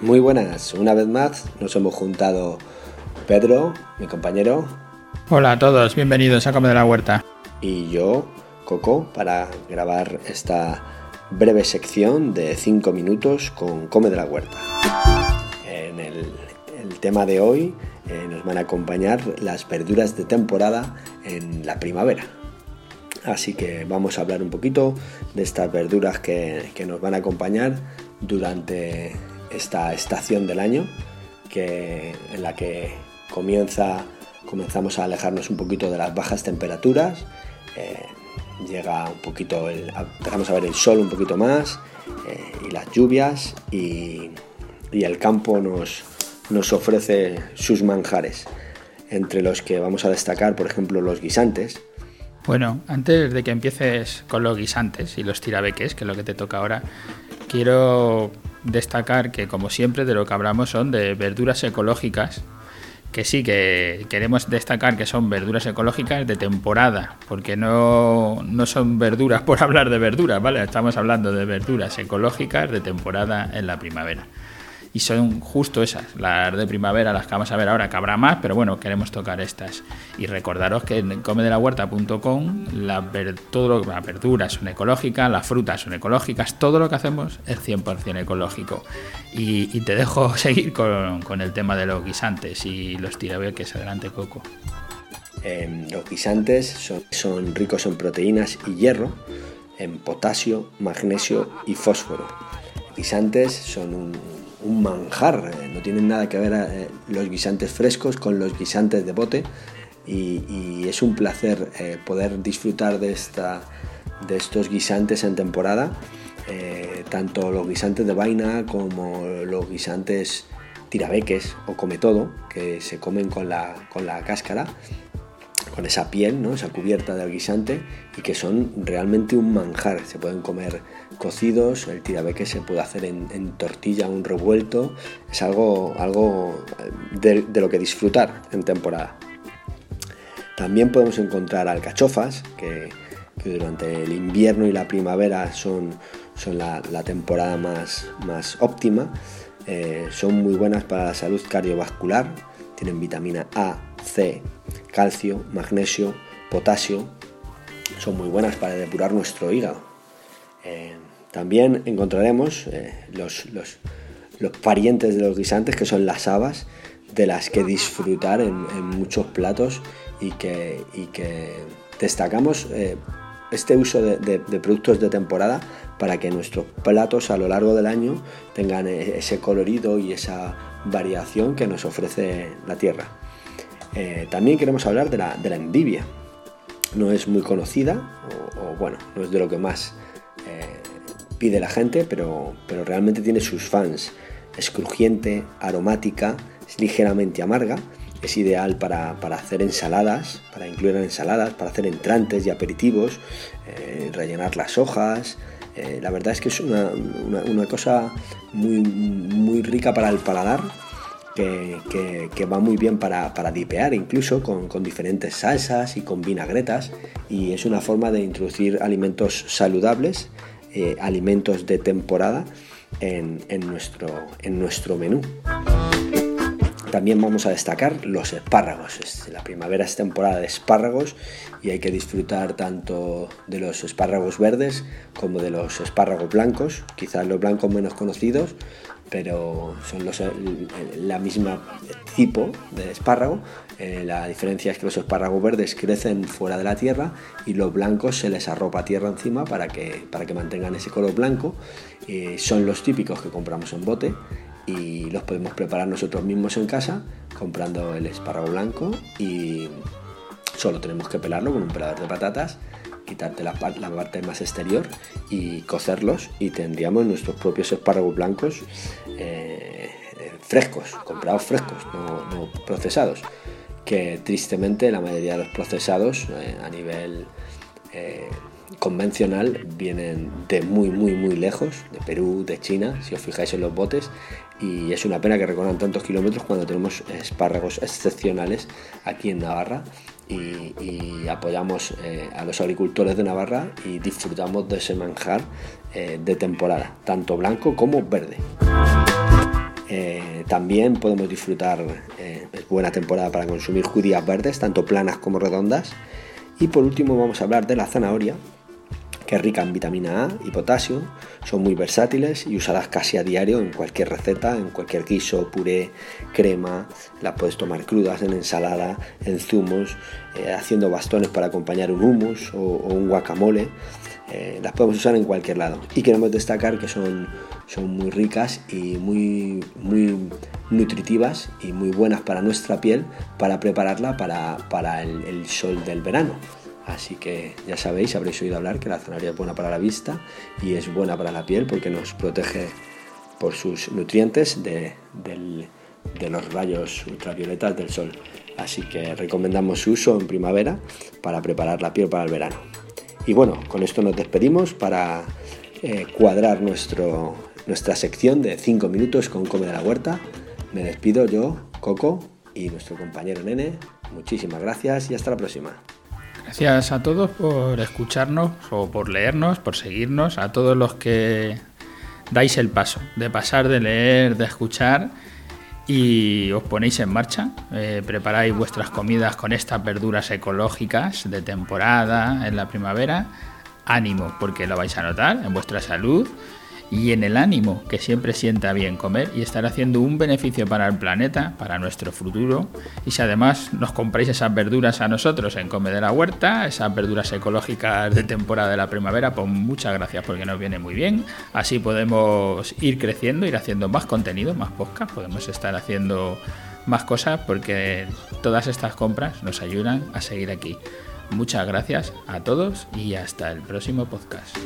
Muy buenas, una vez más nos hemos juntado Pedro, mi compañero. Hola a todos, bienvenidos a Come de la Huerta. Y yo, Coco, para grabar esta breve sección de 5 minutos con Come de la Huerta. En el, tema de hoy eh, nos van a acompañar las verduras de temporada en la primavera. Así que vamos a hablar un poquito de estas verduras que, nos van a acompañar durante esta estación del año que, en la que comienza, comenzamos a alejarnos un poquito de las bajas temperaturas, eh, llega un poquito, el, empezamos a ver el sol un poquito más eh, y las lluvias y, y el campo nos, nos ofrece sus manjares, entre los que vamos a destacar, por ejemplo, los guisantes. Bueno, antes de que empieces con los guisantes y los tirabeques, que es lo que te toca ahora, quiero destacar que, como siempre, de lo que hablamos son de verduras ecológicas, que sí, que queremos destacar que son verduras ecológicas de temporada, porque no, no son verduras por hablar de verduras, ¿vale? Estamos hablando de verduras ecológicas de temporada en la primavera y son justo esas, las de primavera, las que vamos a ver ahora, que habrá más, pero bueno, queremos tocar estas. Y recordaros que en comedelahuerta.com la todo lo, las verduras son ecológicas, las frutas son ecológicas, todo lo que hacemos es 100% ecológico. Y, te dejo seguir con, el tema de los guisantes y los tirabeques. Adelante, Coco. Em, los guisantes son, son ricos en proteínas y hierro, en potasio, magnesio y fósforo. Guisantes son un un manjar. Eh, no tienen nada que ver eh, los guisantes frescos con los guisantes de bote y, es un placer eh, poder disfrutar de, esta, de estos guisantes en temporada. tanto los guisantes de vaina como los guisantes tirabeques o come todo, que se comen con la, con la cáscara con esa piel, ¿no? esa cubierta del guisante y que son realmente un manjar. Se pueden comer cocidos, el tirabeque se puede hacer en, tortilla, un revuelto. Es algo, algo de, lo que disfrutar en temporada. También podemos encontrar alcachofas, que, durante el invierno y la primavera son, son la, temporada más, más óptima. Eh, son muy buenas para la salud cardiovascular, tienen vitamina A, C, calcio, magnesio, potasio. Son muy buenas para depurar nuestro hígado. Eh, también encontraremos eh, los, los, parientes de los guisantes, que son las habas, de las que disfrutar en, muchos platos y que, que destacamos eh, este uso de, productos de temporada para que nuestros platos a lo largo del año tengan ese colorido y esa variación que nos ofrece la tierra. Eh, también queremos hablar de la, endivia. No es muy conocida, o, bueno, no es de lo que más eh, pide la gente, pero, pero realmente tiene sus fans. Es crujiente, aromática, es ligeramente amarga, es ideal para, hacer ensaladas, para incluir en ensaladas, para hacer entrantes y aperitivos, eh, rellenar las hojas. la verdad es que es una, cosa muy, muy rica para el paladar que, va muy bien para, dipear incluso con, diferentes salsas y con vinagretas y es una forma de introducir alimentos saludables, eh, alimentos de temporada en, nuestro, en nuestro menú. También vamos a destacar los espárragos. La primavera es temporada de espárragos y hay que disfrutar tanto de los espárragos verdes como de los espárragos blancos, quizás los blancos menos conocidos, pero son los, la misma tipo de espárrago. Eh, la diferencia es que los espárragos verdes crecen fuera de la tierra y los blancos se les arropa tierra encima para que, para que mantengan ese color blanco. Eh, son los típicos que compramos en bote y los podemos preparar nosotros mismos en casa comprando el espárrago blanco y solo tenemos que pelarlo con un pelador de patatas quitarte la, parte más exterior y cocerlos y tendríamos nuestros propios espárragos blancos eh, frescos, comprados frescos, no, procesados, que tristemente la mayoría de los procesados eh, a nivel eh, convencional vienen de muy muy muy lejos, de Perú, de China, si os fijáis en los botes, y es una pena que recorran tantos kilómetros cuando tenemos espárragos excepcionales aquí en Navarra y, apoyamos eh, a los agricultores de Navarra y disfrutamos de ese manjar eh, de temporada, tanto blanco como verde. Eh, también podemos disfrutar, buena temporada para consumir judías verdes, tanto planas como redondas. Y por último vamos a hablar de la zanahoria, que es rica en vitamina A y potasio, son muy versátiles y usadas casi a diario en cualquier receta, en cualquier guiso, puré, crema, las puedes tomar crudas en ensalada, en zumos, eh, haciendo bastones para acompañar un hummus o, un guacamole, eh, las podemos usar en cualquier lado. Y queremos destacar que son, son muy ricas y muy, muy nutritivas y muy buenas para nuestra piel para prepararla para, el sol del verano. Así que ya sabéis, habréis oído hablar que la zanahoria es buena para la vista y es buena para la piel porque nos protege por sus nutrientes de, los rayos ultravioletas del sol. Así que recomendamos su uso en primavera para preparar la piel para el verano. Y bueno, con esto nos despedimos para eh, cuadrar nuestro, nuestra sección de 5 minutos con Come de la Huerta. Me despido yo, Coco, y nuestro compañero Nene. Muchísimas gracias y hasta la próxima. Gracias a todos por escucharnos o por leernos, por seguirnos, a todos los que dais el paso de pasar de leer, de escuchar y os ponéis en marcha, eh, preparáis vuestras comidas con estas verduras ecológicas de temporada en la primavera. Ánimo, porque lo vais a notar en vuestra salud y en el ánimo que siempre sienta bien comer y estar haciendo un beneficio para el planeta, para nuestro futuro. Y si además nos compráis esas verduras a nosotros en Come de la Huerta, esas verduras ecológicas de temporada de la primavera, pues muchas gracias porque nos viene muy bien. Así podemos ir creciendo, ir haciendo más contenido, más podcast, podemos estar haciendo más cosas porque todas estas compras nos ayudan a seguir aquí. Muchas gracias a todos y hasta el próximo podcast.